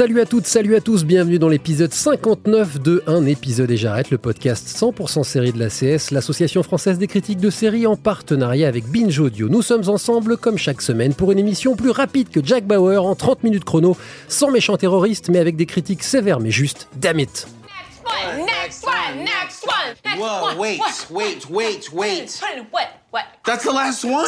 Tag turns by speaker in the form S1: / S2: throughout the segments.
S1: Salut à toutes, salut à tous, bienvenue dans l'épisode 59 de Un épisode et j'arrête, le podcast 100% série de la CS, l'association française des critiques de séries en partenariat avec Binge Audio. Nous sommes ensemble comme chaque semaine pour une émission plus rapide que Jack Bauer en 30 minutes chrono, sans méchants terroristes mais avec des critiques sévères mais justes. Damn it
S2: Next one, next one, next
S3: Whoa,
S2: one.
S3: wait,
S2: What?
S3: wait, wait, wait.
S2: What? What?
S3: That's the last one.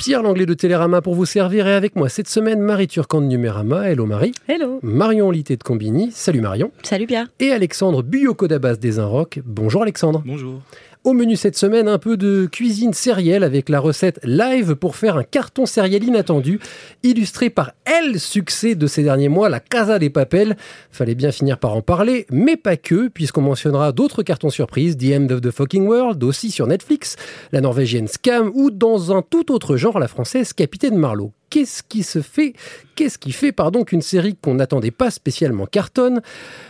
S1: Pierre Langlais de Télérama pour vous servir et avec moi cette semaine Marie Turcan de Numérama. Hello Marie.
S4: Hello.
S1: Marion Litté de Combini. Salut Marion.
S4: Salut Pierre.
S1: Et Alexandre Buyoko d'Abas des Inrocks. Bonjour Alexandre.
S5: Bonjour.
S1: Au menu cette semaine, un peu de cuisine sérielle avec la recette live pour faire un carton sériel inattendu, illustré par elle succès de ces derniers mois, la Casa des Papels. Fallait bien finir par en parler, mais pas que, puisqu'on mentionnera d'autres cartons surprises, The End of the Fucking World, aussi sur Netflix, la norvégienne Scam, ou dans un tout autre genre, la française Capitaine Marlowe. Qu'est-ce qui se fait Qu'est-ce qui fait, pardon, qu'une série qu'on n'attendait pas spécialement cartonne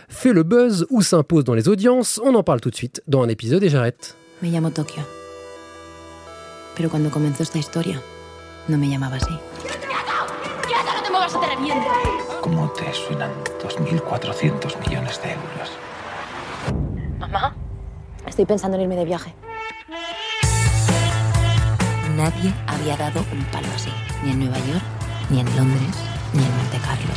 S1: fait le buzz ou s'impose dans les audiences? On en parle tout de suite dans un épisode et j'arrête.
S6: Me llamo Tokio. Pero cuando comenzó esta historia, no me llamaba así.
S2: ¡Quieto, no te muevas o te reviento!
S7: ¿Cómo te suenan 2.400 millones de euros?
S6: Mamá, estoy pensando en irme de viaje. Nadie había dado un palo así, ni en Nueva York, ni en Londres, ni en Monte Carlo.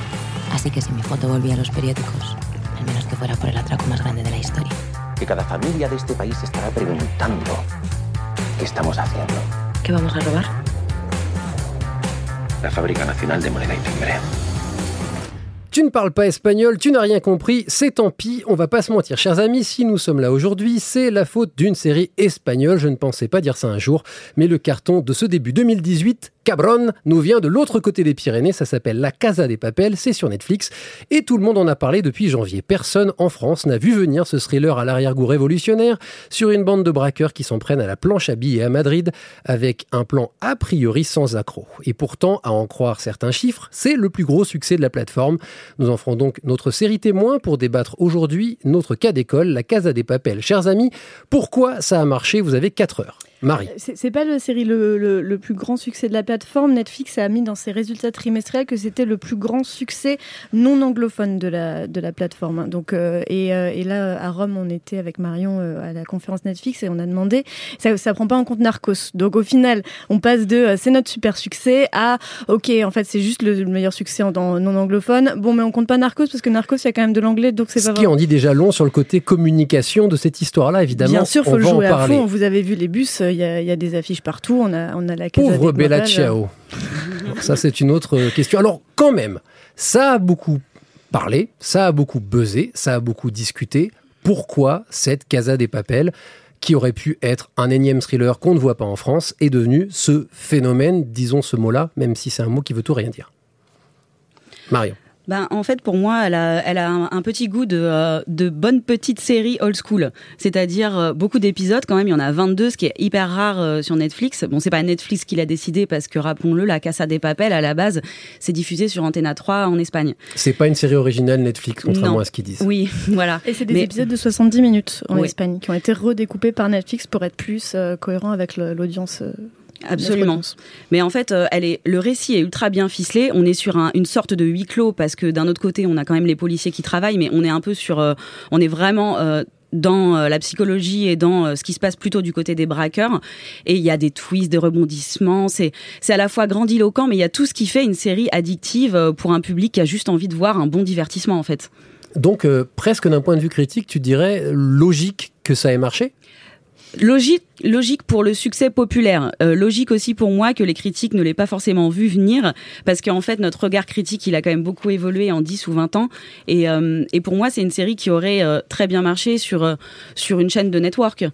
S6: Así que si mi foto volvía a los periódicos, al menos que fuera por el atraco más grande de la historia.
S8: Que cada familia de este país estará preguntando qué estamos haciendo?
S6: ¿Qué vamos a robar?
S7: La Fábrica Nacional de Moneda y Timbre.
S1: Tu ne parles pas espagnol, tu n'as rien compris, c'est tant pis, on va pas se mentir, chers amis, si nous sommes là aujourd'hui, c'est la faute d'une série espagnole, je ne pensais pas dire ça un jour, mais le carton de ce début 2018, Cabron, nous vient de l'autre côté des Pyrénées, ça s'appelle La Casa des Papels, c'est sur Netflix, et tout le monde en a parlé depuis janvier. Personne en France n'a vu venir ce thriller à l'arrière-goût révolutionnaire sur une bande de braqueurs qui s'en prennent à la planche à billets à Madrid, avec un plan a priori sans accroc. Et pourtant, à en croire certains chiffres, c'est le plus gros succès de la plateforme. Nous en ferons donc notre série témoin pour débattre aujourd'hui notre cas d'école, la Casa des Papels. Chers amis, pourquoi ça a marché? Vous avez 4 heures. Marie.
S4: C'est c'est pas la série le, le- le plus grand succès de la plateforme. Netflix a mis dans ses résultats trimestriels que c'était le plus grand succès non anglophone de la, de la plateforme. Donc, euh, et, euh, et là, à Rome, on était avec Marion euh, à la conférence Netflix et on a demandé, ça, ça prend pas en compte Narcos. Donc au final, on passe de euh, c'est notre super succès à ok, en fait, c'est juste le, le meilleur succès en, en non anglophone. Bon, mais on compte pas Narcos parce que Narcos, il y a quand même de l'anglais, donc c'est
S1: Ce
S4: pas
S1: qui en dit déjà long sur le côté communication de cette histoire-là, évidemment.
S4: Bien sûr,
S1: on
S4: faut le jouer à fond. Vous avez vu les bus, il y, a- il y a des affiches partout. On a, on a la Casa
S1: Pauvre Bella. Ciao. Ça, c'est une autre euh, question. Alors, quand même, ça a beaucoup parlé, ça a beaucoup buzzé, ça a beaucoup discuté. Pourquoi cette Casa des Papels, qui aurait pu être un énième thriller qu'on ne voit pas en France, est devenue ce phénomène, disons ce mot-là, même si c'est un mot qui veut tout rien dire? Marion.
S9: Ben, en fait, pour moi, elle a, elle a un, un petit goût de, euh, de bonne petite série old school. C'est-à-dire euh, beaucoup d'épisodes, quand même, il y en a 22, ce qui est hyper rare euh, sur Netflix. Bon, c'est pas Netflix qui l'a décidé parce que, rappelons-le, La Casa des Papel, à la base, c'est diffusé sur Antena 3 en Espagne.
S1: C'est pas une série originale Netflix, contrairement
S9: Non.
S1: à ce qu'ils disent.
S9: Oui, voilà.
S4: Et c'est des
S9: Mais-
S4: épisodes de 70 minutes en
S9: Oui.
S4: Espagne qui ont été redécoupés par Netflix pour être plus euh, cohérents avec l'audience.
S9: Absolument. Mais en fait, euh, elle est, le récit est ultra bien ficelé. On est sur un- une sorte de huis clos parce que d'un autre côté, on a quand même les policiers qui travaillent, mais on est un peu sur, euh, on est vraiment euh, dans la psychologie et dans ce qui se passe plutôt du côté des braqueurs. Et il y a des twists, des rebondissements. C'est, c'est à la fois grandiloquent, mais il y a tout ce qui fait une série addictive pour un public qui a juste envie de voir un bon divertissement, en fait.
S1: Donc, euh, presque d'un point de vue critique, tu dirais logique que ça ait marché?
S9: Logique, logique pour le succès populaire. Euh, logique aussi pour moi que les critiques ne l'aient pas forcément vu venir, parce qu'en fait notre regard critique il a quand même beaucoup évolué en 10 ou 20 ans. Et, euh, et pour moi c'est une série qui aurait euh, très bien marché sur euh, sur une chaîne de network.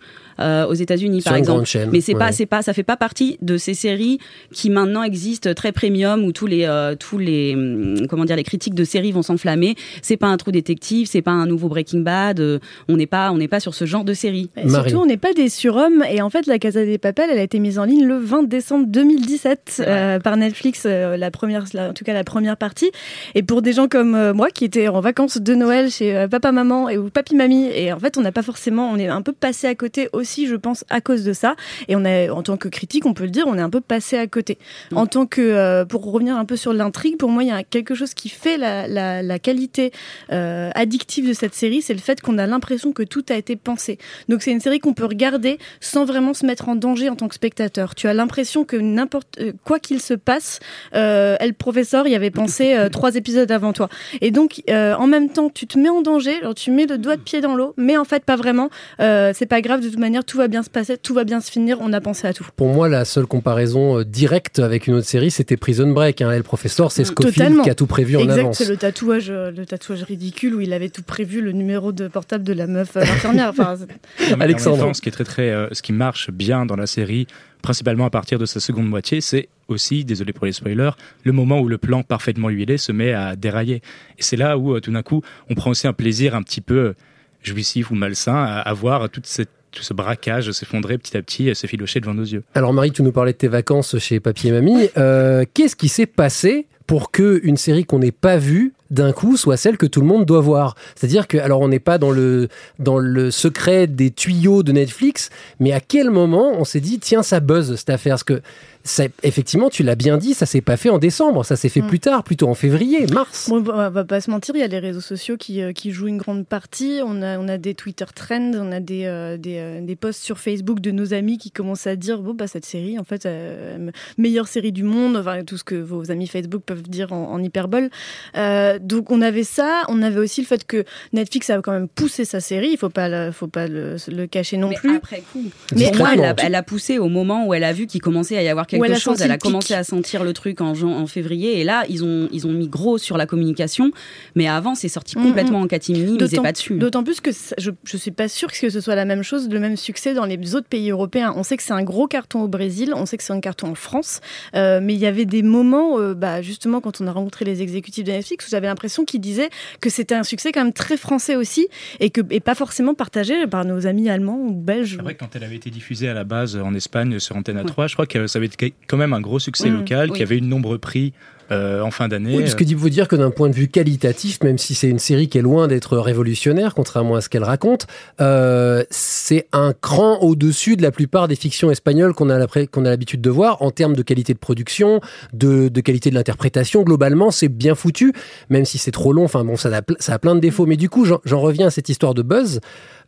S9: euh, aux États-Unis par
S1: une
S9: exemple,
S1: chaîne,
S9: mais c'est pas
S1: ouais.
S9: c'est pas ça fait pas partie de ces séries qui maintenant existent très premium où tous les euh, tous les hum, comment dire les critiques de séries vont s'enflammer. C'est pas un trou détective, c'est pas un nouveau Breaking Bad. euh, on n'est pas on n'est pas sur ce genre de série.
S4: Et surtout, on n'est pas des surhommes. Et en fait, la Casa des Papel, elle a été mise en ligne le 20 décembre 2017 euh, par Netflix, euh, la première, la- en tout cas la première partie. Et pour des gens comme euh, moi qui étaient en vacances de Noël chez papa, maman et ou papy, mamie, et en fait, on n'a pas forcément, on est un peu passé à côté aussi, je pense, à cause de ça. Et on est, en tant que critique, on peut le dire, on est un peu passé à côté. En tant que, pour revenir un peu sur l'intrigue, pour moi, il y a quelque chose qui fait la, la, la qualité addictive de cette série, c'est le fait qu'on a l'impression que tout a été pensé. Donc c'est une série qu'on peut regarder sans vraiment se mettre en danger en tant que spectateur. Tu as l'impression que n'importe euh, quoi qu'il se passe, euh, elle professeur y avait pensé euh, trois épisodes avant toi. Et donc euh, en même temps, tu te mets en danger, alors tu mets le doigt de pied dans l'eau, mais en fait pas vraiment. Euh, c'est pas grave de toute manière, tout va bien se passer, tout va bien se finir. On a pensé à tout.
S1: Pour moi, la seule comparaison euh, directe avec une autre série, c'était Prison Break. Hein. Et le professeur, c'est Scofield
S4: Totalement.
S1: qui a tout prévu en avance.
S4: C'est le tatouage, euh, le tatouage ridicule où il avait tout prévu, le numéro de portable de la meuf euh, infirmière. Enfin,
S1: Alexandre.
S7: ce qui est très très, euh, ce qui marche bien dans la série, principalement à partir de sa seconde moitié, c'est aussi, désolé pour les spoilers, le moment où le plan parfaitement huilé se met à dérailler. Et c'est là où euh, tout d'un coup, on prend aussi un plaisir un petit peu euh, jouissif ou malsain à, voir tout ce braquage s'effondrer petit à petit, et s'effilocher devant nos yeux.
S1: Alors Marie, tu nous parlais de tes vacances chez Papy et Mamie. Euh, Qu'est-ce qui s'est passé pour que une série qu'on n'ait pas vue d'un coup soit celle que tout le monde doit voir. C'est-à-dire que, alors on n'est pas dans le, dans le secret des tuyaux de Netflix, mais à quel moment on s'est dit, tiens, ça buzz cette affaire? Parce que, ça, effectivement, tu l'as bien dit, ça s'est pas fait en décembre, ça s'est fait
S4: Mm.
S1: plus tard, plutôt en février, mars.
S4: Bon, on va pas se mentir, il y a les réseaux sociaux qui, euh, qui jouent une grande partie. On a, on a des Twitter trends, on a des, euh, des, euh, des posts sur Facebook de nos amis qui commencent à dire bon, bah, cette série, en fait, euh, meilleure série du monde, enfin, tout ce que vos amis Facebook peuvent dire en, en hyperbole. Euh, donc, on avait ça. On avait aussi le fait que Netflix a quand même poussé sa série, il faut pas le, faut pas le, le cacher non
S9: Mais
S4: plus.
S9: après coup.
S4: Mais
S9: moi, elle a, elle a poussé au moment où elle a vu qu'il commençait à y avoir
S4: Elle
S9: quelque
S4: a
S9: chose. Elle a
S4: pic.
S9: commencé à sentir le truc en, en février. Et là, ils ont, ils ont mis gros sur la communication. Mais avant, c'est sorti complètement en catimini. Ils pas dessus.
S4: D'autant plus que ça- je ne suis pas sûre que ce soit la même chose, le même succès dans les autres pays européens. On sait que c'est un gros carton au Brésil, on sait que c'est un carton en France, euh, mais il y avait des moments, euh, bah, justement, quand on a rencontré les exécutifs de Netflix, où j'avais l'impression qu'ils disaient que c'était un succès quand même très français aussi, et, que, et pas forcément partagé par nos amis allemands ou belges.
S7: C'est vrai que quand elle avait été diffusée à la base en Espagne sur Antenne 3, je crois que ça avait été quand même un gros succès
S4: Mm,
S7: local,
S4: oui.
S7: qui avait eu de nombreux prix euh, en fin d'année.
S1: Oui, ce que dit vous dire que d'un point de vue qualitatif, même si c'est une série qui est loin d'être révolutionnaire, contrairement à ce qu'elle raconte, euh, c'est un cran au-dessus de la plupart des fictions espagnoles qu'on a la- qu'on a l'habitude de voir en termes de qualité de production, de, de qualité de l'interprétation. Globalement, c'est bien foutu, même si c'est trop long. Enfin bon, ça a, ple- ça a plein de défauts. Mais du coup, j'en reviens à cette histoire de buzz.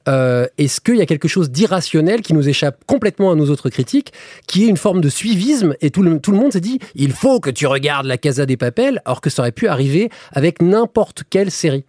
S1: Euh, Est-ce qu'il y a quelque chose d'irrationnel qui nous échappe complètement à nous autres critiques, qui est une forme de suivisme et tout le, tout le monde s'est dit il faut que tu regardes la Casa des Papels, alors que ça aurait pu arriver avec n'importe quelle série.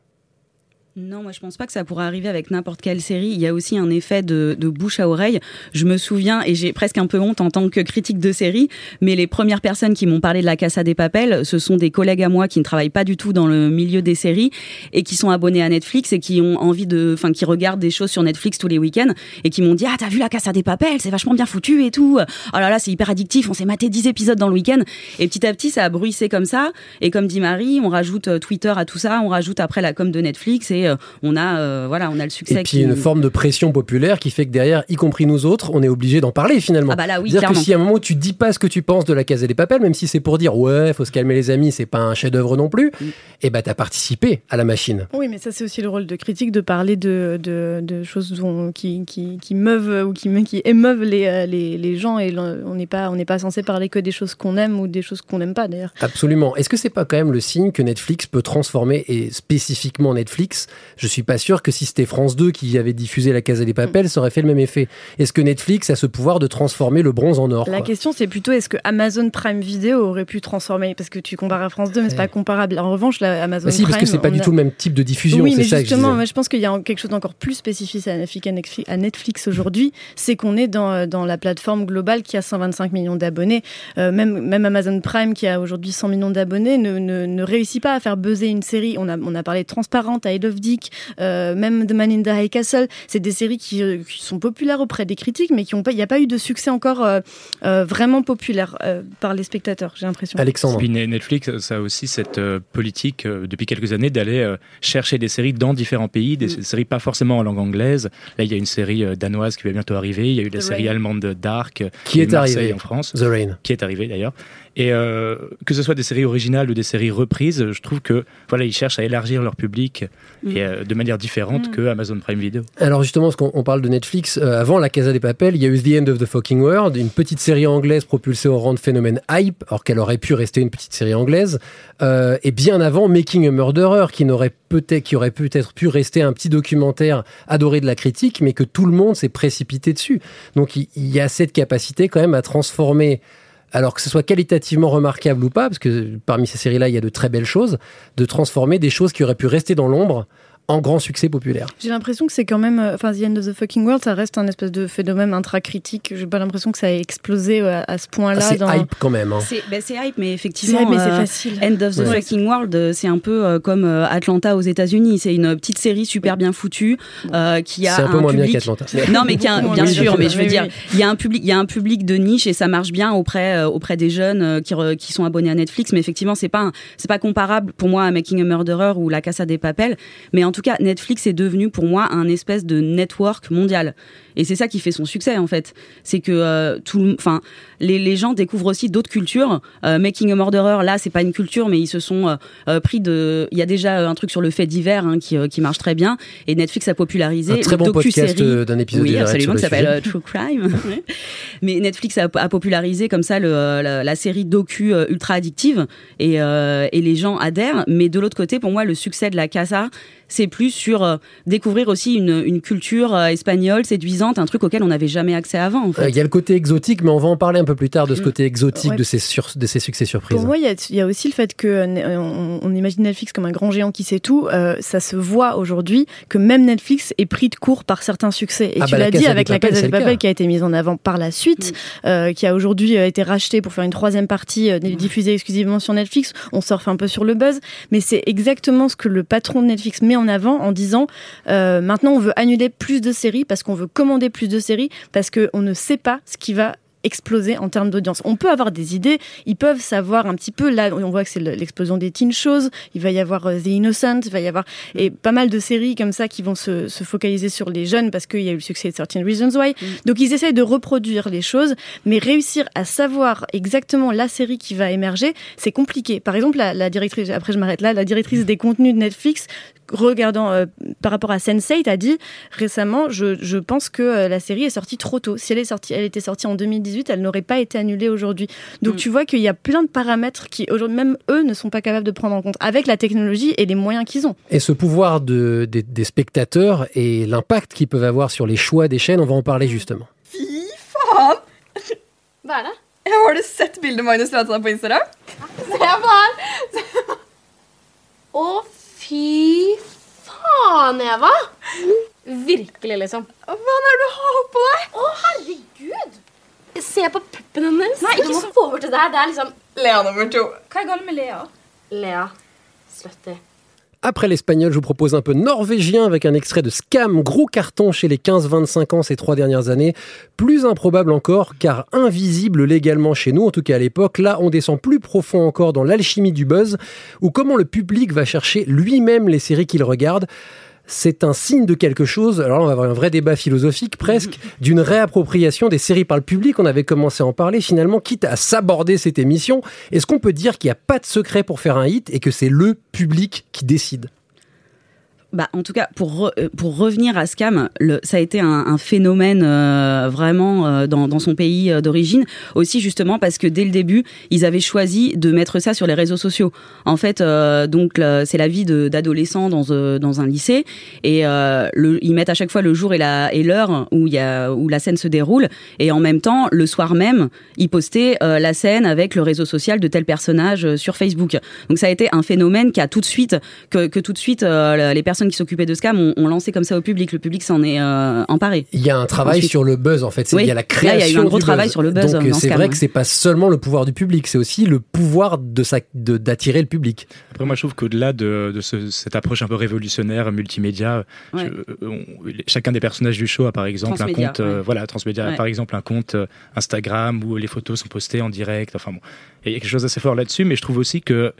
S9: Non, moi je pense pas que ça pourrait arriver avec n'importe quelle série. Il y a aussi un effet de, de bouche à oreille. Je me souviens, et j'ai presque un peu honte en tant que critique de série, mais les premières personnes qui m'ont parlé de la Casa des Papels, ce sont des collègues à moi qui ne travaillent pas du tout dans le milieu des séries et qui sont abonnés à Netflix et qui ont envie de, enfin, qui regardent des choses sur Netflix tous les week-ends et qui m'ont dit ah t'as vu la Casa des Papels, c'est vachement bien foutu et tout. Oh là là, c'est hyper addictif. On s'est maté 10 épisodes dans le week-end et petit à petit ça a bruissé comme ça. Et comme dit Marie, on rajoute euh, Twitter à tout ça, on rajoute après la com de Netflix et euh, on a euh, voilà, on a le succès.
S1: Et puis
S9: qui-
S1: une forme de pression populaire qui fait que derrière, y compris nous autres, on est obligé d'en parler finalement.
S9: Ah bah là, oui,
S1: C'est-à-dire que si à un moment tu dis pas ce que tu penses de la Casa des Papels, même si c'est pour dire ouais, faut se calmer les amis, c'est pas un chef-d'œuvre non plus,
S9: Mm.
S1: et ben t'as participé à la machine.
S4: Oui, mais ça c'est aussi le rôle de critique de parler de, de, de choses dont- qui, qui, qui meuvent ou qui, qui émeuvent les, euh, les, les gens et on n'est pas, on n'est pas censé parler que des choses qu'on aime ou des choses qu'on n'aime pas d'ailleurs.
S1: Absolument. Est-ce que c'est pas quand même le signe que Netflix peut transformer, et spécifiquement Netflix, Je suis pas sûr que si c'était France 2 qui avait diffusé La Casa des Papels, ça aurait fait le même effet. Est-ce que Netflix a ce pouvoir de transformer le bronze en or
S4: La
S1: quoi
S4: question, c'est plutôt est-ce que Amazon Prime Video aurait pu transformer? Parce que tu compares à France 2, mais c'est pas comparable. En revanche, la Amazon
S1: Bah si, parce que
S4: Prime,
S1: c'est pas du
S4: a-
S1: tout le même type de diffusion.
S4: Oui, mais
S1: ça je
S4: justement,
S1: disais.
S4: moi, je pense qu'il y a quelque chose d'encore plus spécifique à Netflix, aujourd'hui, c'est qu'on est dans, euh, dans la plateforme globale qui a 125 millions d'abonnés. Euh, même, même Amazon Prime, qui a aujourd'hui 100 millions d'abonnés, ne, ne, ne réussit pas à faire buzzer une série. On a, on a parlé de Transparente, I Love Dick, euh, même The Man in the High Castle. C'est des séries qui, euh, qui sont populaires auprès des critiques, mais qui ont pas, il n'y a pas eu de succès encore euh, euh, vraiment populaire euh, par les spectateurs, j'ai l'impression.
S7: Puis Ne- Netflix, ça a aussi cette euh, politique euh, depuis quelques années d'aller euh, chercher des séries dans différents pays, des
S1: Mm.
S7: séries pas forcément en langue anglaise. Là, il y a une série euh, danoise qui va bientôt arriver. Il y a eu la
S1: The
S7: série
S1: Rain.
S7: allemande de Dark,
S1: Qui est arrivée.
S7: en France.
S1: The Rain.
S7: Qui est arrivé d'ailleurs. Et euh, que ce soit des séries originales ou des séries reprises, je trouve que voilà, ils cherchent à élargir leur public
S1: Mm.
S7: Et, euh, de manière différente que Amazon Prime Video.
S1: Alors justement, parce qu'on on parle de Netflix, euh, avant La Casa des Papel, il y a eu The End of the Fucking World, une petite série anglaise propulsée au rang de phénomène hype, alors qu'elle aurait pu rester une petite série anglaise. Euh, et bien avant Making a Murderer, qui n'aurait peut-être, qui aurait peut-être pu rester un petit documentaire adoré de la critique, mais que tout le monde s'est précipité dessus. Donc il, il y a cette capacité quand même à transformer. Alors que ce soit qualitativement remarquable ou pas, parce que parmi ces séries-là, il y a de très belles choses, de transformer des choses qui auraient pu rester dans l'ombre en grand succès populaire.
S4: J'ai l'impression que c'est quand même, euh, enfin, The End of the Fucking World, ça reste un espèce de phénomène intracritique. J'ai pas l'impression que ça a explosé euh, à, à ce point-là.
S1: Ah, c'est
S4: dans...
S1: hype quand même. hein.
S9: C'est bah, c'est hype, mais effectivement,
S4: C'est hype, mais c'est
S9: euh,
S4: facile.
S9: End of the
S1: Ouais.
S9: Fucking World, euh, c'est un peu euh, comme euh, Atlanta aux États-Unis. C'est une petite série super bien foutue euh, qui a
S1: C'est un peu moins bien
S9: public.
S1: qu'Atlanta.
S9: Non, mais qui a, bien sûr, mais je veux
S4: Oui,
S9: dire,
S4: oui.
S9: il y a un public, il y a un public de niche et ça marche bien auprès euh, auprès des jeunes euh, qui re- qui sont abonnés à Netflix. Mais effectivement, c'est pas un- c'est pas comparable pour moi à Making a Murderer ou La Casa des Papel. Mais en tout cas, Netflix est devenu pour moi un espèce de network mondial. Et c'est ça qui fait son succès en fait. C'est que euh, tout, enfin, les, les gens découvrent aussi d'autres cultures. Euh, Making a Murderer, là, c'est pas une culture, mais ils se sont euh, pris de. Il y a déjà un truc sur le fait divers hein, qui, qui marche très bien. Et Netflix a popularisé
S1: Un très bon podcast, d'un épisode
S9: Oui, absolument, qui s'appelle True Crime. Mais Netflix a, a popularisé comme ça le, la, la série docu ultra addictive et, et les gens adhèrent. Mais de l'autre côté, pour moi, le succès de la Casa, c'est plus sur euh, découvrir aussi une, une culture euh, espagnole séduisante, un truc auquel on n'avait jamais accès avant. En
S1: Euh,
S9: fait.
S1: Il y a le côté exotique, mais on va en parler un peu plus tard de ce
S9: Mm.
S1: côté exotique
S4: Ouais.
S1: de, ces sur- de ces succès surprises.
S4: Pour moi, il y, a- il y a aussi le fait que euh, on, on imagine Netflix comme un grand géant qui sait tout. Euh, ça se voit aujourd'hui que même Netflix est pris de court par certains succès. Et
S1: Ah
S4: tu
S1: bah, la
S4: l'as dit avec la Casa de. Papel qui a été mise en avant par la suite, euh, qui a aujourd'hui été rachetée pour faire une troisième partie euh, diffusée exclusivement sur Netflix. On surfe un peu sur le buzz, mais c'est exactement ce que le patron de Netflix met en avant en disant euh, maintenant on veut annuler plus de séries parce qu'on veut commander plus de séries parce qu'on ne sait pas ce qui va exploser en termes d'audience. On peut avoir des idées, ils peuvent savoir un petit peu, là on voit que c'est le- l'explosion des teen shows, il va y avoir euh, The Innocent, il va y avoir et pas mal de séries comme ça qui vont se, se focaliser sur les jeunes parce qu'il y a eu le succès de 13 Reasons Why. Donc ils essayent de reproduire les choses, mais réussir à savoir exactement la série qui va émerger, c'est compliqué. Par exemple, la, la directrice, après je m'arrête là, la directrice des contenus de Netflix, regardant euh, par rapport à Sense8 a dit récemment je, je pense que euh, la série est sortie trop tôt si elle est sortie elle était sortie en 2018 elle n'aurait pas été annulée aujourd'hui donc
S9: Mm.
S4: tu vois qu'il y a plein de paramètres qui aujourd'hui même eux ne sont pas capables de prendre en compte avec la technologie et les moyens qu'ils ont
S1: Et ce pouvoir de, des, des spectateurs et l'impact qu'ils peuvent avoir sur les choix des chaînes, on va en parler justement.
S2: Hva er det?
S5: Har du sett bildet Magnus seg på Instagram?
S2: Se på han! Å, fy faen, Eva! Virkelig, liksom.
S5: Hva er det du har på deg?
S2: Å, herregud! Se på puppen hennes.
S5: Nei, ikke så-
S2: få bort det der. Det er liksom
S5: Lea nummer to. Hva er galt med Lea?
S2: Lea. Slutty.
S1: Après l'espagnol, je vous propose un peu norvégien avec un extrait de Scam, gros carton chez les 15-25 ans ces trois dernières années. Plus improbable encore, car invisible légalement chez nous, en tout cas à l'époque, là on descend plus profond encore dans l'alchimie du buzz, ou comment le public va chercher lui-même les séries qu'il regarde. C'est un signe de quelque chose, alors là on va avoir un vrai débat philosophique presque, d'une réappropriation des séries par le public. On avait commencé à en parler finalement, quitte à s'aborder cette émission. Est-ce qu'on peut dire qu'il n'y a pas de secret pour faire un hit et que c'est le public qui décide?
S9: Bah, en tout cas, pour, euh, pour revenir à Scam, le, ça a été un, un phénomène euh, vraiment euh, dans, dans son pays euh, d'origine. Aussi, justement, parce que dès le début, ils avaient choisi de mettre ça sur les réseaux sociaux. En fait, euh, donc, c'est la vie d'adolescents dans, dans un lycée. Et le, ils mettent à chaque fois le jour et la- et l'heure où, où la scène se déroule. Et en même temps, le soir même, ils postaient la scène avec le réseau social de tel personnage sur Facebook. Donc, ça a été un phénomène qui a tout de suite, que, que tout de suite, les personnes qui s'occupaient de Scam ont, ont lancé comme ça au public. Le public s'en est euh, emparé.
S1: Il y a un travail
S9: Ensuite-
S1: sur le buzz en fait.
S9: Oui.
S1: Il y a la
S9: Là, il
S1: création.
S9: y a eu un gros travail
S1: buzz.
S9: sur le buzz,
S1: Donc
S9: euh,
S1: c'est vrai
S9: ouais.
S1: que c'est pas seulement le pouvoir du public, c'est aussi le pouvoir de d'attirer le public.
S7: Après, moi, je trouve qu'au-delà de, de ce- cette approche un peu révolutionnaire, multimédia,
S9: Ouais.
S7: je- on- chacun des personnages du show a par exemple un compte, euh, voilà, transmédia,
S9: Ouais.
S7: par exemple un compte euh, Instagram où les photos sont postées en direct. Enfin bon, Et il y a quelque chose d'assez fort là-dessus, mais je trouve aussi que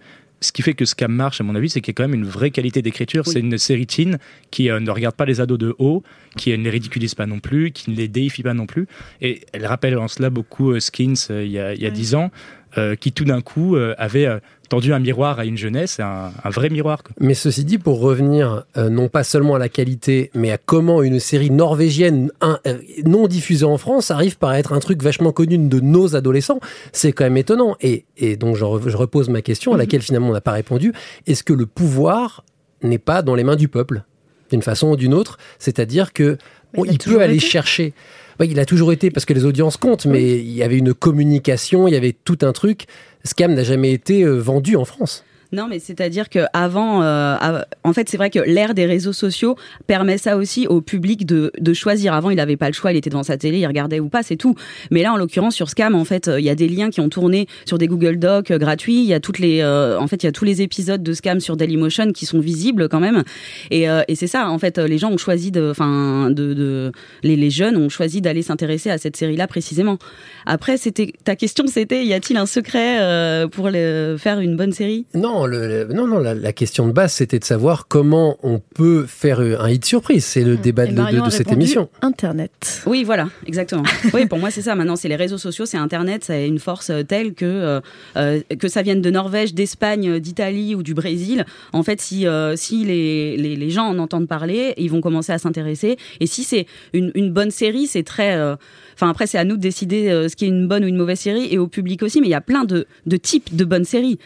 S7: ce qui fait que Scam marche, à mon avis, c'est qu'il y a quand même une vraie qualité d'écriture. C'est une série teen qui euh, ne regarde pas les ados de haut, qui euh, ne les ridiculise pas non plus, qui ne les déifie pas non plus. Et elle rappelle en cela beaucoup euh, Skins il y a, il y a
S4: Ouais.
S7: 10 ans, euh, qui tout d'un coup euh, avait euh, tendu un miroir à une jeunesse, un, un vrai miroir. quoi.
S1: Mais ceci dit, pour revenir euh, non pas seulement à la qualité, mais à comment une série norvégienne un- euh, non diffusée en France arrive par être un truc vachement connu de nos adolescents, c'est quand même étonnant. Et, et donc re- je repose ma question à laquelle finalement on n'a pas répondu. Est-ce que le pouvoir n'est pas dans les mains du peuple d'une façon ou d'une autre? C'est-à-dire que
S4: il
S1: il peut aller
S4: été.
S1: chercher. Oui, il a toujours été parce que les audiences comptent, mais il y avait une communication, il y avait tout un truc. Scam n'a jamais été euh, vendu en France.
S9: Non, mais c'est-à-dire que avant, euh, en fait, c'est vrai que l'ère des réseaux sociaux permet ça aussi au public de, de choisir. Avant, il n'avait pas le choix, il était devant sa télé, il regardait ou pas, c'est tout. Mais là, en l'occurrence, sur Scam, en fait, euh, il y a des liens qui ont tourné sur des Google Docs euh, gratuits. Il y a toutes les, euh, en fait, il y a tous les épisodes de Scam sur Dailymotion qui sont visibles quand même. Et, euh, et c'est ça, en fait, euh, les gens ont choisi de, enfin, de, de, les, jeunes ont choisi d'aller s'intéresser à cette série-là précisément. Après, c'était ta question, c'était y a-t-il un secret pour faire une bonne série?
S1: Non, le, le- non, non. La, la question de base, c'était de savoir comment on peut faire euh, un hit surprise. C'est le débat
S4: Et
S1: de, de
S4: a
S1: cette émission.
S4: Internet.
S9: Oui, voilà, exactement. oui, pour moi, c'est ça. Maintenant, c'est les réseaux sociaux, c'est Internet, ça a une force euh, telle que euh, que ça vienne de Norvège, d'Espagne, d'Italie ou du Brésil. En fait, si euh, si les, les les gens en entendent parler, ils vont commencer à s'intéresser. Et si c'est une une bonne série, c'est très euh, Enfin, après, c'est à nous de décider euh, ce qui est une bonne ou une mauvaise série et au public aussi. Mais il y a plein de, de types de bonnes séries.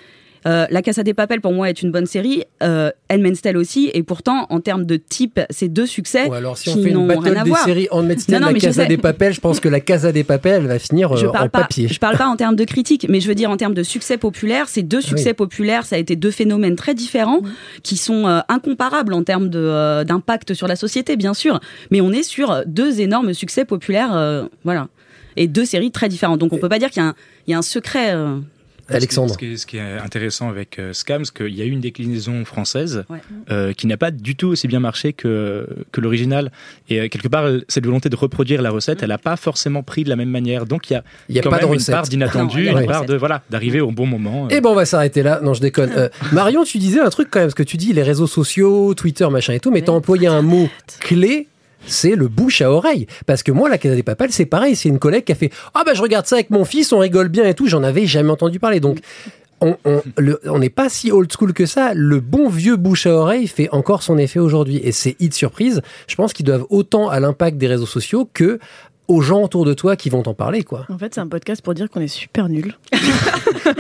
S9: Euh, la Casa des Papel, pour moi, est une bonne série. Euh, Tale aussi. Et pourtant, en termes de type, c'est deux succès
S1: Ou alors, si on
S9: qui
S1: fait une
S9: n'ont rien
S1: battle
S9: à
S1: des
S9: voir.
S1: séries en
S9: non,
S1: la Casa des Papels, je pense que la Casa des Papels va finir euh,
S9: je
S1: en
S9: parle pas,
S1: papier.
S9: je parle pas en termes de critique, mais je veux dire en termes de succès populaire. Ces deux succès
S1: oui.
S9: populaires, ça a été deux phénomènes très différents qui sont euh, incomparables en termes de, euh, d'impact sur la société, bien sûr. Mais on est sur deux énormes succès populaires, euh, voilà, et deux séries très différentes. Donc on peut pas dire qu'il y a un secret.
S1: Alexandre.
S7: Ce qui, est, ce qui est intéressant avec euh, Scam, c'est qu'il y a eu une déclinaison française
S9: Ouais.
S7: euh, qui n'a pas du tout aussi bien marché que, que l'original. Et euh, quelque part, cette volonté de reproduire la recette, elle n'a pas forcément pris de la même manière. Donc il y a,
S1: Il y a
S7: quand
S1: pas de
S7: même une
S1: recette.
S7: part d'inattendu,
S9: y a pas de
S7: une part
S9: recette.
S7: de voilà, d'arriver au bon moment.
S1: Eh ben, on va s'arrêter là. Non, je déconne. Euh, Marion, tu disais un truc quand même, parce que tu dis les réseaux sociaux, Twitter, machin et tout, mais t'as employé un mot clé. C'est le bouche à oreille. Parce que moi, la Casa des Papels, c'est pareil. C'est une collègue qui a fait Ah, bah, je regarde ça avec mon fils, on rigole bien et tout. J'en avais jamais entendu parler. Donc, on n'est pas si old school que ça. Le bon vieux bouche à oreille fait encore son effet aujourd'hui. Et ces hits surprises, je pense qu'ils doivent autant à l'impact des réseaux sociaux que aux gens autour de toi qui vont t'en parler, quoi.
S4: En fait, c'est un podcast pour dire qu'on est super nuls.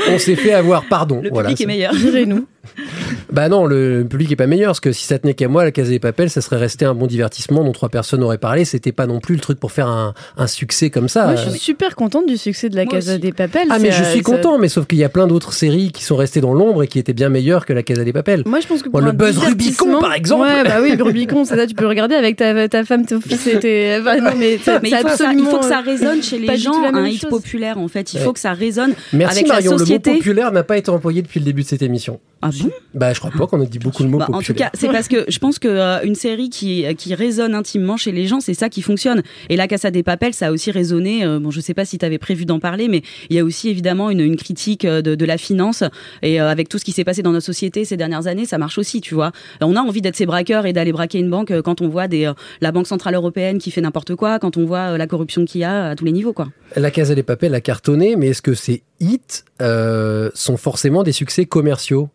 S1: On s'est fait avoir, pardon.
S9: Le
S1: Voilà,
S9: public est meilleur.
S4: Direz-nous.
S1: Bah non, le public est pas meilleur, parce que si ça tenait qu'à moi, la Casa des Papels, ça serait resté un bon divertissement dont trois personnes auraient parlé. C'était pas non plus le truc pour faire un, un succès comme ça.
S4: Moi, je
S1: Euh,
S4: suis super contente du succès de la
S9: Moi
S4: Casa
S9: aussi.
S4: des Papels.
S1: Ah mais je
S4: euh,
S1: suis
S4: ça-
S1: content, mais sauf qu'il y a plein d'autres séries qui sont restées dans l'ombre et qui étaient bien meilleures que la Casa des Papels.
S4: Moi, je pense que
S1: Bon, le buzz Rubicon, par exemple.
S4: Ouais, bah oui, Rubicon, ça, tu peux le regarder avec ta, ta femme, ton fils et tes. enfin, non, mais ça-
S9: Mais il
S4: c'est
S9: faut, que ça, il
S4: absolument,
S9: faut que ça
S4: euh,
S9: résonne chez
S4: pas
S9: les gens, un hit
S4: chose.
S9: populaire en fait. Il
S1: Ouais.
S9: faut que ça résonne
S1: Merci
S9: avec
S1: Marion,
S9: la
S1: le mot
S9: société.
S1: populaire n'a pas été employé depuis le début de cette émission.
S9: Ah bon
S1: Bah je crois pas qu'on a dit beaucoup de mots
S9: Bah, en tout cas, c'est parce que je pense que euh, une série qui, qui résonne intimement chez les gens, c'est ça qui fonctionne. Et la Casa des Papels, ça a aussi résonné. euh, bon, je sais pas si tu avais prévu d'en parler, mais il y a aussi évidemment une, une critique euh, de, de la finance et euh, avec tout ce qui s'est passé dans notre société ces dernières années, ça marche aussi, tu vois. On a envie d'être ces braqueurs et d'aller braquer une banque euh, quand on voit des, euh, la Banque centrale européenne qui fait n'importe quoi, quand on voit euh, la corruption qu'il y a à tous les niveaux, quoi.
S1: La Casa des Papels a cartonné, mais est-ce que ces hits euh, sont forcément des succès commerciaux?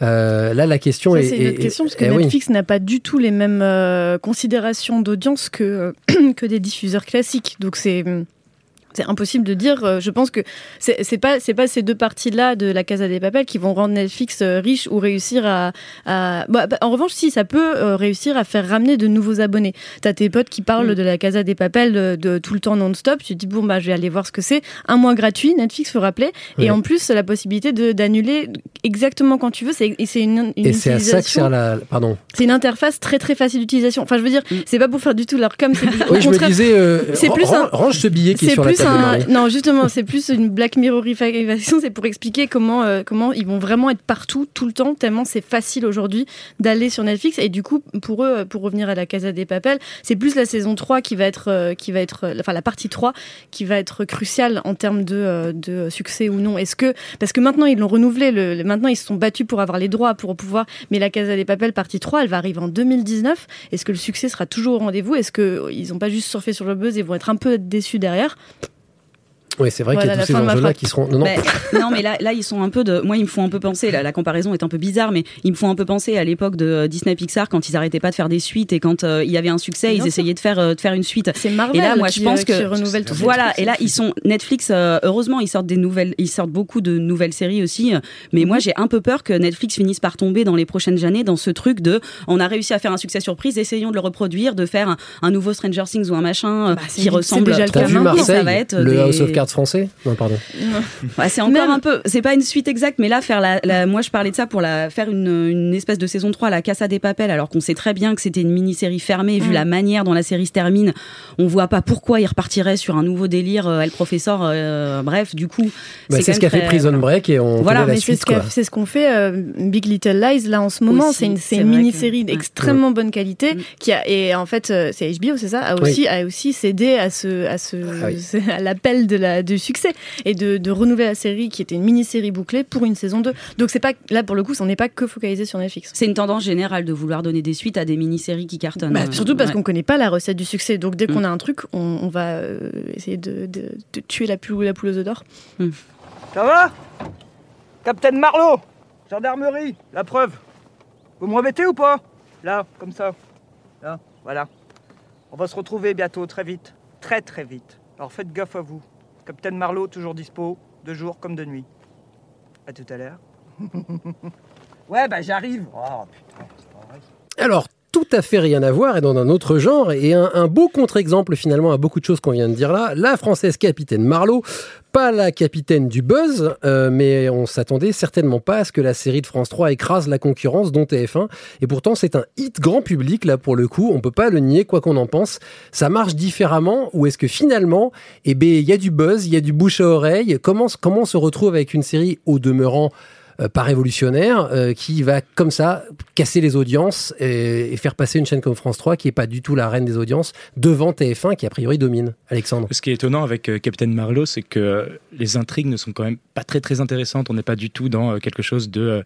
S1: Euh, là, la question
S4: Ça,
S1: est.
S4: c'est une
S1: est-
S4: autre question, parce que
S1: eh oui.
S4: Netflix n'a pas du tout les mêmes euh, considérations d'audience que, que des diffuseurs classiques. Donc c'est. C'est impossible de dire. euh, Je pense que c'est pas c'est pas ces deux parties-là de la Casa des Papel qui vont rendre Netflix euh, riche ou réussir à. à- bah, bah, en revanche, si ça peut euh, réussir à faire ramener de nouveaux abonnés. T'as tes potes qui parlent
S1: Mm.
S4: de la Casa des Papel de, de tout le temps non-stop. Tu te dis bon bah je vais aller voir ce que c'est. Un mois gratuit, Netflix faut rappeler. Et en plus la possibilité de d'annuler exactement quand tu veux. C'est une, une
S1: Et c'est à ça que
S4: utilisation-
S1: sert la. Pardon.
S4: c'est une interface très très facile d'utilisation. Enfin, je veux dire, c'est pas pour faire du tout leur com. c'est plus- au
S1: Oui, je me disais. euh,
S4: c'est
S1: ran-
S4: plus
S1: ran-
S4: un-
S1: range ce billet qui est
S4: c'est
S1: sur la
S4: un. Non, justement, c'est plus une Black Mirrorification. C'est pour expliquer comment euh, comment ils vont vraiment être partout tout le temps. Tellement c'est facile aujourd'hui d'aller sur Netflix. Et du coup, pour eux, pour revenir à la Casa des Papel, c'est plus la saison 3 qui va être euh, qui va être, euh, enfin la partie 3 qui va être cruciale en termes de euh, de succès ou non. Est-ce que parce que maintenant ils l'ont renouvelé, le, le- maintenant ils se sont battus pour avoir les droits pour pouvoir. Mais la Casa des Papel partie 3, elle va arriver en 2019. Est-ce que le succès sera toujours au rendez-vous? Est-ce que ils n'ont pas juste surfé sur le buzz et vont être un peu déçus derrière?
S1: Oui, c'est vrai
S4: Voilà,
S1: qu'il y a
S4: la
S1: tous ces enjeux-là qui seront. Non, non.
S9: Mais- non, mais là, là, ils sont un peu de. Moi, ils me font un peu penser. La, la comparaison est un peu bizarre, mais ils me font un peu penser à l'époque de euh, Disney Pixar quand ils arrêtaient pas de faire des suites et quand euh, il y avait un succès, ils essayaient de faire euh, de faire une suite.
S4: C'est Marvel
S9: Et là, moi,
S4: qui,
S9: je pense que
S4: renouvelle
S9: voilà. Et là, ils sont Netflix. euh, heureusement, ils sortent des nouvelles. Ils sortent beaucoup de nouvelles séries aussi. Mais
S4: Mhm.
S9: moi, j'ai un peu peur que Netflix finisse par tomber dans les prochaines années dans ce truc de. On a réussi à faire un succès surprise, essayons de le reproduire, de faire un, un nouveau Stranger Things ou un machin
S4: Bah,
S9: qui ressemble.
S4: déjà le cas
S1: vu. Marseille
S9: Ça va être
S1: Le
S9: des-
S1: House of Français Non, pardon.
S9: C'est encore
S4: Même-
S9: un peu. C'est pas une suite exacte, mais là, faire la, la- moi, je parlais de ça pour la faire une, une espèce de saison 3 à la Casa des Papel, alors qu'on sait très bien que c'était une mini-série fermée. Vu
S4: Mm.
S9: la manière dont la série se termine, on voit pas pourquoi il repartirait sur un nouveau délire. euh, El Professeur, euh, bref, du coup,
S1: Bah, c'est ce qu'a fait
S9: très-
S1: Prison Break et on
S9: Voilà,
S4: mais c'est
S1: suite.
S4: ce qu'a-
S1: quoi.
S4: c'est ce qu'on fait euh, Big Little Lies là en ce moment. C'est une, une mini-série
S9: que- ouais.
S4: d'extrêmement bonne qualité qui a et en fait euh, c'est HBO c'est ça a
S1: Oui.
S4: aussi a aussi cédé à ce à ce
S1: Ah oui.
S4: à l'appel de la du succès et de, de renouveler la série qui était une mini-série bouclée pour une saison 2. Donc c'est pas là pour le coup on n'est pas que focalisé sur Netflix.
S9: C'est une tendance générale de vouloir donner des suites à des mini-séries qui cartonnent.
S4: Bah,
S9: Euh,
S4: surtout parce
S9: ouais.
S4: qu'on connaît pas la recette du succès. Donc dès
S9: Mm.
S4: qu'on a un truc, on, on va euh, essayer de, de- de tuer la poule la poule aux œufs d'or.
S10: Ça va? Capitaine Marlowe Gendarmerie, la preuve. Vous me remettez ou pas? Là, comme ça. Là, voilà. On va se retrouver bientôt, très vite. Très très vite. Alors faites gaffe à vous. Capitaine Marlowe, toujours dispo, de jour comme de nuit. À tout à l'heure. ouais, bah j'arrive. Oh putain, c'est pas vrai.
S1: Alors, tout à fait rien à voir et dans un autre genre et un, un beau contre-exemple finalement à beaucoup de choses qu'on vient de dire là. La française capitaine Marlowe, pas la capitaine du buzz, euh, mais on s'attendait certainement pas à ce que la série de France 3 écrase la concurrence dont TF1. Et pourtant, c'est un hit grand public là pour le coup. On peut pas le nier quoi qu'on en pense. Ça marche différemment ou est-ce que finalement, eh ben, il y a du buzz, il y a du bouche à oreille? Comment, comment on se retrouve avec une série au demeurant euh, pas révolutionnaire, euh, qui va comme ça casser les audiences et, et faire passer une chaîne comme France 3 qui est pas du tout la reine des audiences devant TF1 qui a priori domine. Alexandre.
S7: Ce qui est étonnant avec euh, Captain Marlowe, c'est que les intrigues ne sont quand même pas très très intéressantes. On n'est pas du tout dans quelque chose de,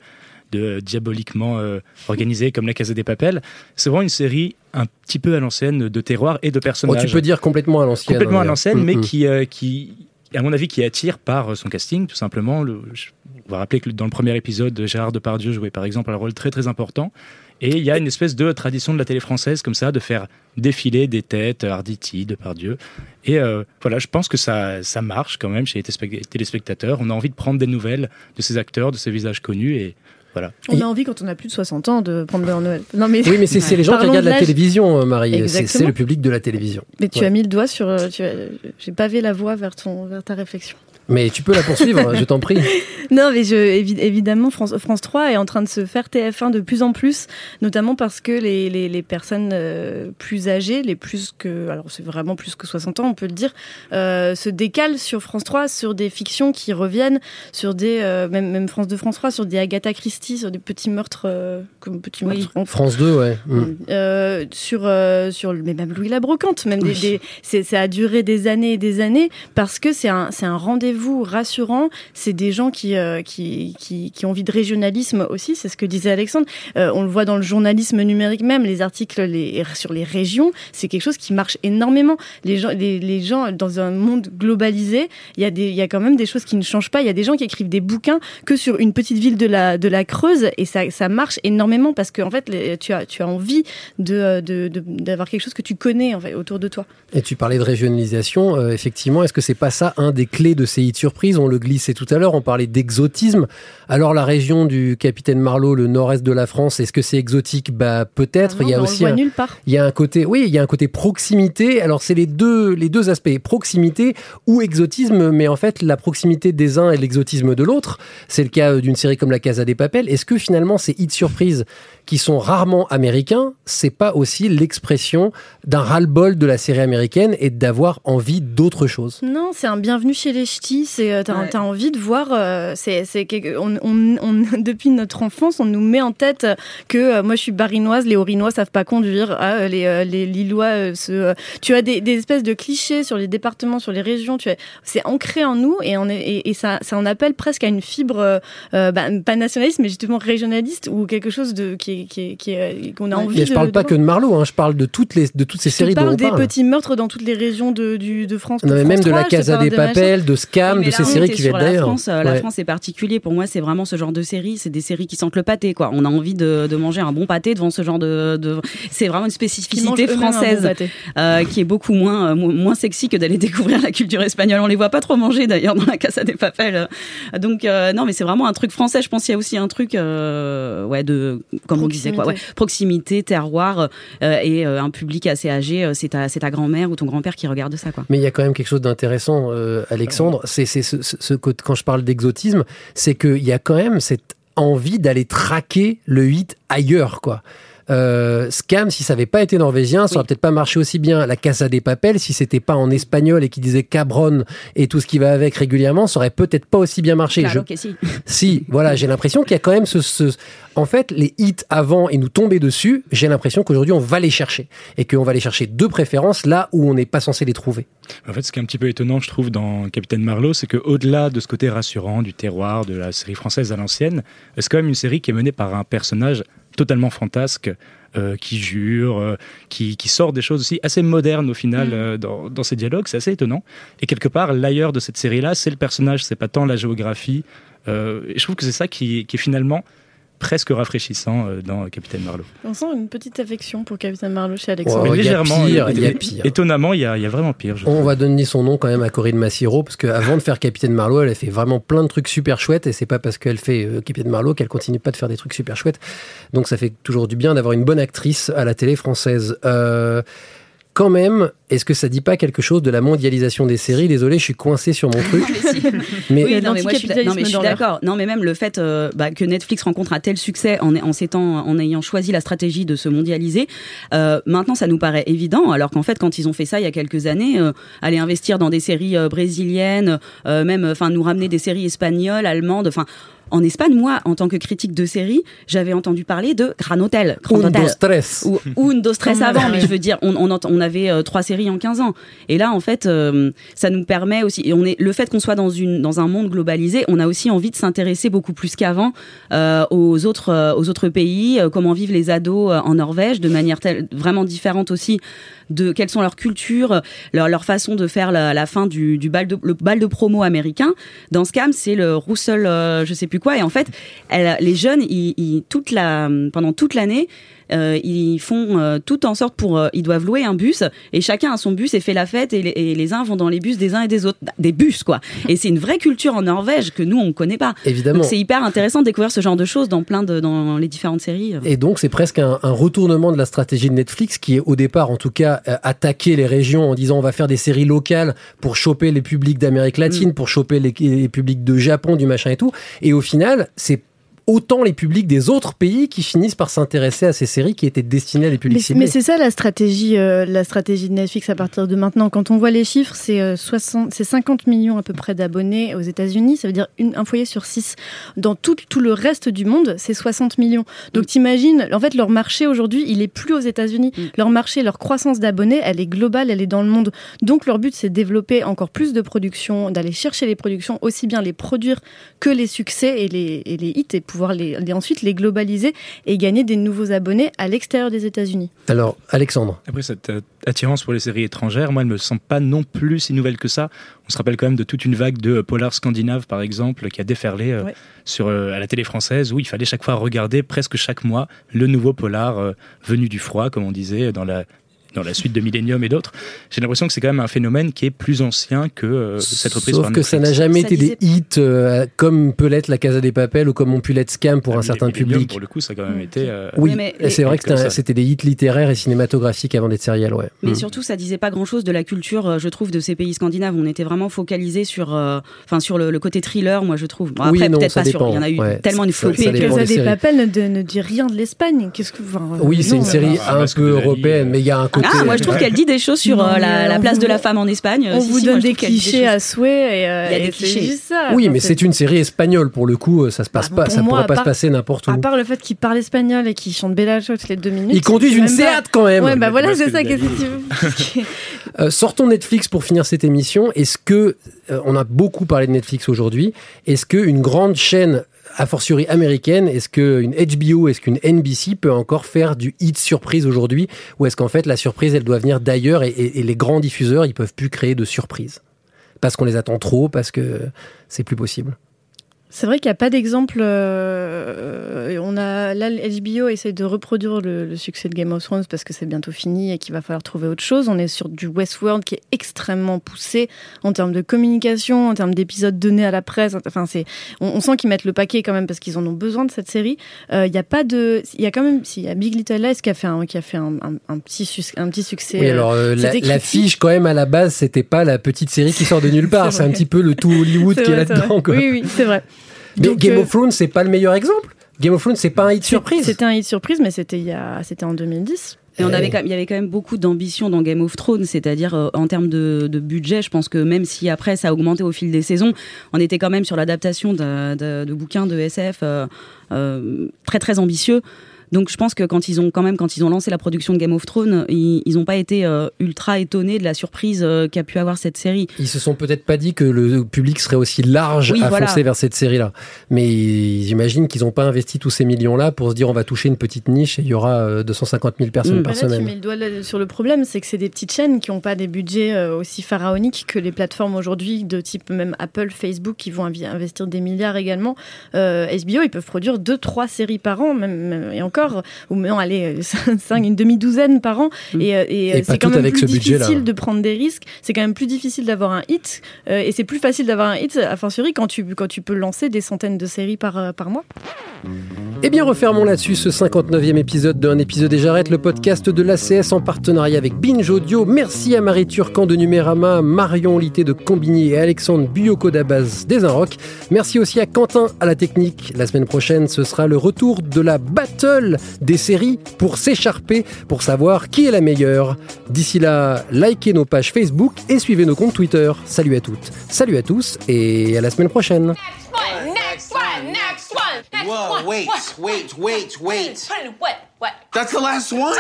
S7: de diaboliquement euh, organisé comme la Casa des Papels. C'est vraiment une série un petit peu à l'ancienne de terroir et de
S1: Oh,
S7: personnages.
S1: tu peux dire complètement à l'ancienne.
S7: complètement
S1: hein,
S7: à l'ancienne,
S1: d'ailleurs.
S7: mais
S1: Mm, mm.
S7: qui, euh, qui, à mon avis, qui attire par euh, son casting, tout simplement. Le, je- on va rappeler que dans le premier épisode, Gérard Depardieu jouait par exemple un rôle très très important. Et il y a une espèce de tradition de la télé française comme ça, de faire défiler des têtes, Arditi, Depardieu. Et euh, voilà, je pense que ça, ça marche quand même chez les téléspect- téléspectateurs. On a envie de prendre des nouvelles de ces acteurs, de ces visages connus. Et voilà.
S4: On a envie quand on a plus de 60 ans de prendre la Noël. Non mais
S1: Oui, mais c'est les gens qui regardent
S4: de
S1: la télévision, euh, Marie. C'est- le public de la télévision.
S4: Mais tu
S1: Ouais.
S4: as mis le doigt sur. euh, as- J'ai pavé la voie vers, ton, vers ta réflexion.
S1: Mais tu peux la poursuivre, je t'en prie.
S4: Non, mais je, évi- évidemment, France, France 3 est en train de se faire TF1 de plus en plus, notamment parce que les, les, les personnes euh, plus âgées, les plus que. Alors, c'est vraiment plus que 60 ans, on peut le dire, euh, se décalent sur France 3 sur des fictions qui reviennent, sur des. euh, même, même France 2, France 3, sur des Agatha Christie, sur des petits meurtres. comme petits
S9: Oui.
S4: meurtres
S1: France 2, ouais. Mm.
S4: sur sur mais même Louis la brocante même des,
S9: Oui.
S4: des- ça a duré des années et des années parce que c'est un c'est un rendez-vous rendez-vous rassurant. C'est des gens qui, euh, qui, qui, qui ont envie de régionalisme aussi. C'est ce que disait Alexandre. Euh, on le voit dans le journalisme numérique même, les articles les, sur les régions. C'est quelque chose qui marche énormément. Les gens, les, gens dans un monde globalisé, il y a y a quand même des choses qui ne changent pas. Il y a des gens qui écrivent des bouquins que sur une petite ville de la, de la Creuse et ça, ça marche énormément parce que fait, tu as, tu as envie de, de, de- d'avoir quelque chose que tu connais en fait, autour de toi.
S1: Et tu parlais de régionalisation, euh, effectivement, est-ce que c'est pas ça un des clés de ces hits surprises On le glissait tout à l'heure, on parlait d'exotisme. Alors la région du capitaine Marlowe, le nord-est de la France, est-ce que c'est exotique? Bah peut-être.
S4: Ah
S1: il y a aussi un,
S4: nulle part.
S1: il y a un côté, oui, il y a un côté proximité. Alors c'est les deux, les deux aspects, proximité ou exotisme, mais en fait la proximité des uns et l'exotisme de l'autre. C'est le cas euh, d'une série comme La Casa des Papel. Est-ce que finalement ces hits surprises qui sont rarement américains, c'est pas aussi l'expression d'un ras-le-bol de la série américaine et d'avoir envie d'autre chose
S4: Non, c'est un bienvenue chez les ch'tis. C'est euh, t'as
S9: Ouais.
S4: t'as envie de voir. euh, c'est c'est on, on- on- depuis notre enfance, on nous met en tête que euh, moi je suis barinoise, les orinois savent pas conduire, ah, les euh, les lillois euh, se. euh, tu as des, des espèces de clichés sur les départements, sur les régions. Tu as, c'est ancré en nous et on est et, et ça ça en appelle presque à une fibre bah, pas nationaliste, mais justement régionaliste ou quelque chose de qui est- qui qui est- qu'on a envie
S1: Et
S4: de.
S1: je parle
S4: de
S1: pas que de Marlowe, hein, je parle de toutes les de toutes ces
S4: Je
S1: séries dont
S4: parle
S1: on
S4: des
S1: parle.
S4: petits meurtres dans toutes les régions de, du, de France.
S1: Non, mais
S4: France
S1: même de
S4: 3,
S1: la
S4: je
S1: Casa des
S4: de machin.
S1: Papel, de Scam,
S9: Oui,
S1: de ces séries qui viennent
S9: la
S1: d'ailleurs.
S9: France, euh, La
S1: Ouais.
S9: France est particulier. Pour moi, c'est vraiment ce genre de série. C'est des séries qui sentent le pâté, quoi. On a envie de, de manger un bon pâté devant ce genre de. de... C'est vraiment une spécificité
S4: bon
S9: française euh, qui est beaucoup moins, euh, mo- moins sexy que d'aller découvrir la culture espagnole. On les voit pas trop manger d'ailleurs dans la Casa des Papel. Euh, Donc euh, non, mais c'est vraiment un truc français. Je pense qu'il y a aussi un truc, euh, ouais, de comme disait quoi, ouais,
S4: Proximité.
S9: terroir euh, et euh, un public assez âgé. euh, C'est ta, c'est ta grand-mère ou ton grand-père qui regarde ça, quoi.
S1: Mais il y a quand même quelque chose d'intéressant, euh, Alexandre. C'est c'est ce, ce- quand je parle d'exotisme, c'est qu'il y a quand même cette envie d'aller traquer le hit ailleurs, quoi. Euh, Scam, si ça avait pas été norvégien, ça aurait peut-être pas marché aussi bien. La Casa des Papel, si c'était pas en espagnol et qui disait cabron et tout ce qui va avec régulièrement, ça aurait peut-être pas aussi bien marché.
S9: Claro
S1: Je-
S9: que si.
S1: Si, voilà, j'ai l'impression qu'il y a quand même ce, ce- En fait, les hits avant et nous tomber dessus, j'ai l'impression qu'aujourd'hui on va les chercher. Et qu'on va les chercher de préférence là où on n'est pas censé les trouver.
S7: En fait, ce qui est un petit peu étonnant, je trouve, dans Capitaine Marlowe, c'est qu'au-delà de ce côté rassurant du terroir, de la série française à l'ancienne, c'est quand même une série qui est menée par un personnage totalement fantasque, euh, qui jure, euh, qui, qui sort des choses aussi assez modernes au final
S4: Mm.
S7: euh, dans, dans ses dialogues. C'est assez étonnant. Et quelque part, l'ailleurs de cette série-là, c'est le personnage, c'est pas tant la géographie. Et je trouve que c'est ça qui, qui est finalement presque rafraîchissant euh, dans Capitaine Marlowe.
S4: On sent une petite affection pour Capitaine Marlowe chez Alexandre.
S7: Mais
S1: il y a
S7: légèrement.
S1: pire,
S7: euh,
S1: il y a pire.
S7: Étonnamment, il y a, il y a vraiment pire. je
S1: On va donner son nom quand même à Corinne Massiro parce qu'avant de faire Capitaine Marlowe, elle a fait vraiment plein de trucs super chouettes et c'est pas parce qu'elle fait euh, Capitaine Marlowe qu'elle continue pas de faire des trucs super chouettes. Donc ça fait toujours du bien d'avoir une bonne actrice à la télé française. Euh, quand même, est-ce que ça dit pas quelque chose de la mondialisation des séries? Désolé, je suis coincé sur mon truc. Mais
S9: oui, non, mais moi, je suis, d'accord. Non, mais même le fait euh, bah, que Netflix rencontre un tel succès en, en s'étant, en ayant choisi la stratégie de se mondialiser, euh, maintenant, ça nous paraît évident. Alors qu'en fait, quand ils ont fait ça il y a quelques années, euh, aller investir dans des séries euh, brésiliennes, euh, même, enfin, nous ramener des séries espagnoles, allemandes, enfin. En Espagne, moi, en tant que critique de série, j'avais entendu parler de Gran Hotel. Grand
S1: un,
S9: Hotel.
S1: dos, tres.
S9: ou, dose stress avant,
S4: euh,
S9: mais je veux dire, on, on, ent- on avait euh, trois séries en 15 ans. Et là, en fait, euh, ça nous permet aussi, et on est, le fait qu'on soit dans, une, dans un monde globalisé, on a aussi envie de s'intéresser beaucoup plus qu'avant euh, aux, autres, euh, aux autres pays, euh, comment vivent les ados euh, en Norvège, de manière telle- vraiment différente aussi de quelles sont leurs cultures, leur, leur façon de faire la, la fin du, du bal, de, le bal de promo américain. Dans Scam, c'est le Russell, euh, je sais plus Et en fait, les jeunes, ils, pendant toute l'année, euh, ils font euh, tout en sorte pour, euh, ils doivent louer un bus et chacun a son bus et fait la fête et les, et les uns vont dans les bus des uns et des autres, des bus quoi. Et c'est une vraie culture en Norvège que nous on connaît pas.
S1: Évidemment.
S9: Donc c'est hyper intéressant de découvrir ce genre de choses dans plein de dans les différentes séries.
S1: Et donc, c'est presque un, un retournement de la stratégie de Netflix qui est au départ, en tout cas, euh, attaquer les régions en disant on va faire des séries locales pour choper les publics d'Amérique latine, pour choper les, les publics de Japon, du machin et tout. Et au final, c'est autant les publics des autres pays qui finissent par s'intéresser à ces séries qui étaient destinées à des publics
S4: Mais,
S1: ciblés.
S4: mais c'est ça la stratégie, euh, la stratégie de Netflix à partir de maintenant. Quand on voit les chiffres, c'est euh, 60 c'est 50 millions à peu près d'abonnés aux États-Unis. Ça veut dire une- un foyer sur six. Dans tout, tout le reste du monde, c'est 60 millions. Donc t'imagines, en fait, leur marché aujourd'hui, il est plus aux États-Unis. Leur marché, leur croissance d'abonnés, elle est globale, elle est dans le monde. Donc leur but, c'est de développer encore plus de productions, d'aller chercher les productions, aussi bien les produire que les succès et les, et les hits, et pouvoir les, les- ensuite les globaliser et gagner des nouveaux abonnés à l'extérieur des États-Unis.
S1: Alors, Alexandre.
S7: Après, cette euh, attirance pour les séries étrangères, moi, elle me semble pas non plus si nouvelle que ça. On se rappelle quand même de toute une vague de euh, polar scandinaves, par exemple, qui a déferlé euh,
S4: Ouais.
S7: sur, euh, à la télé française, où il fallait chaque fois regarder, presque chaque mois, le nouveau polar euh, venu du froid, comme on disait, dans la dans la suite de Millennium et d'autres. J'ai l'impression que c'est quand même un phénomène qui est plus ancien que euh, cette reprise
S1: Sauf
S7: par
S1: que ça n'a jamais
S9: Ça
S1: été
S9: disait-
S1: des hits euh, comme peut l'être La Casa des Papel ou comme ont pu l'être Scam pour
S7: Ah,
S1: un certain public.
S7: Pour le coup, ça a quand même été. euh,
S1: Oui,
S9: Oui, mais-
S1: c'est vrai que c'était un- des hits littéraires et cinématographiques avant d'être sériels, ouais.
S9: Mais
S1: Mm.
S9: surtout, ça disait pas grand-chose de la culture, euh, je trouve, de ces pays scandinaves. On était vraiment focalisé sur, euh, enfin, sur le, le côté thriller, moi, je trouve. Bon,
S1: Oui,
S9: après,
S1: non,
S9: peut-être pas sur. Il y en a eu
S1: ouais.
S9: tellement une flopée.
S4: Mais Casa
S1: des
S4: des
S1: séries.
S4: Papel ne, dit rien de l'Espagne. Qu'est-ce que. euh,
S1: Oui, c'est une série
S7: Ah,
S1: un
S7: Masque de
S1: peu européenne,
S7: euh.
S1: mais il y a un côté.
S9: Ah, moi, je trouve qu'elle dit des choses sur
S4: Non,
S9: euh, la, place
S4: vous-
S9: de la femme en Espagne.
S4: On
S9: Si,
S4: vous
S9: si,
S4: donne des clichés à souhait et, euh,
S9: Il y a des clichés.
S4: ça.
S1: Oui, mais c'est une série espagnole pour le coup, ça se passe
S4: Bah,
S1: pas, ça
S4: moi,
S1: pourrait pas se passer n'importe où.
S4: À part le fait qu'ils parlent espagnol et qu'ils chantent Bella toutes les deux minutes.
S1: Ils conduisent une Seat quand même.
S4: Ouais, bah voilà, c'est ça.
S7: la
S4: Qu'est-ce que
S7: vie.
S4: tu veux
S1: Euh, sortons Netflix pour finir cette émission. Est-ce que euh, on a beaucoup parlé de Netflix aujourd'hui Est-ce que une grande chaîne a fortiori américaine, est-ce qu'une HBO, est-ce qu'une NBC peut encore faire du hit surprise aujourd'hui Ou est-ce qu'en fait la surprise elle doit venir d'ailleurs et, les grands diffuseurs ils peuvent plus créer de surprises? Parce qu'on les attend trop, parce que c'est plus possible.
S4: C'est vrai qu'il n'y a pas d'exemple. euh, on a là, HBO essaie de reproduire le, le succès de Game of Thrones parce que c'est bientôt fini et qu'il va falloir trouver autre chose. On est sur du Westworld qui est extrêmement poussé en termes de communication, en termes d'épisodes donnés à la presse. Enfin, c'est, on, on sent qu'ils mettent le paquet quand même parce qu'ils en ont besoin de cette série. Euh, Il n'y a pas de, il y a quand même, s'il y a Big Little Lies qui a fait un, qui a fait un, un- un petit, sus- un petit succès.
S1: Oui,
S4: euh,
S1: alors euh, la,
S4: c'était
S1: la fiche quand même à la base c'était pas la petite série qui sort de nulle part,
S4: C'est
S1: un petit peu le tout Hollywood qui est
S4: vrai,
S1: là-dedans.
S4: Oui, oui, c'est vrai.
S1: Mais
S4: Donc,
S1: Game
S4: euh,
S1: of Thrones c'est pas le meilleur exemple. Game of Thrones c'est pas un hit surprise.
S4: C'était un hit surprise, mais c'était il y a, c'était en 2010.
S9: Et on avait quand même- il y avait quand même beaucoup d'ambition dans Game of Thrones, c'est-à-dire euh, en termes de, de budget, je pense que même si après ça a augmenté au fil des saisons, on était quand même sur l'adaptation de, de- de bouquins de SF euh, euh, très très ambitieux. Donc je pense que quand ils ont quand même quand ils ont lancé la production de Game of Thrones, ils n'ont pas été euh, ultra étonnés de la surprise euh, qu'a pu avoir cette série.
S1: Ils se sont peut-être pas dit que le public serait aussi large
S9: Oui,
S1: à
S9: voilà.
S1: foncer vers cette série-là. Mais j'imagine qu'ils n'ont pas investi tous ces millions-là pour se dire on va toucher une petite niche et il y aura euh, 250 000 personnes
S9: Mm.
S1: par
S4: Bah là, tu
S1: semaine.
S4: mets le doigt là- sur le problème, c'est que c'est des petites chaînes qui n'ont pas des budgets euh, aussi pharaoniques que les plateformes aujourd'hui, de type même Apple, Facebook, qui vont investir des milliards également. Euh, HBO, ils peuvent produire deux, trois séries par an, même, même- et encore, ou non, allez, cinq, une demi-douzaine par an. Et, euh, et,
S1: Mm. Et
S4: euh,
S1: pas
S4: c'est quand même
S1: avec
S4: plus difficile de prendre des risques. C'est quand même plus difficile d'avoir un hit, euh, et c'est plus facile d'avoir un hit, a fortiori, quand tu, quand tu peux lancer des centaines de séries par, euh, par mois.
S1: Eh bien, refermons là-dessus ce 59e épisode d'un épisode et j'arrête le podcast de l'ACS en partenariat avec Binge Audio. Merci à Marie Turcan de Numérama, Marion Lité de Combini et Alexandre Buyoko d'Abaz des Inrocks. Merci aussi à Quentin à la technique. La semaine prochaine, ce sera le retour de la battle des séries pour s'écharper, pour savoir qui est la meilleure. D'ici là, likez nos pages Facebook et suivez nos comptes Twitter. Salut à toutes, salut à tous et à la semaine prochaine.
S2: one, next one, next one, next
S3: Whoa,
S2: one.
S3: wait,
S2: what?
S3: wait, wait, wait.
S2: What? What?
S3: That's the last one.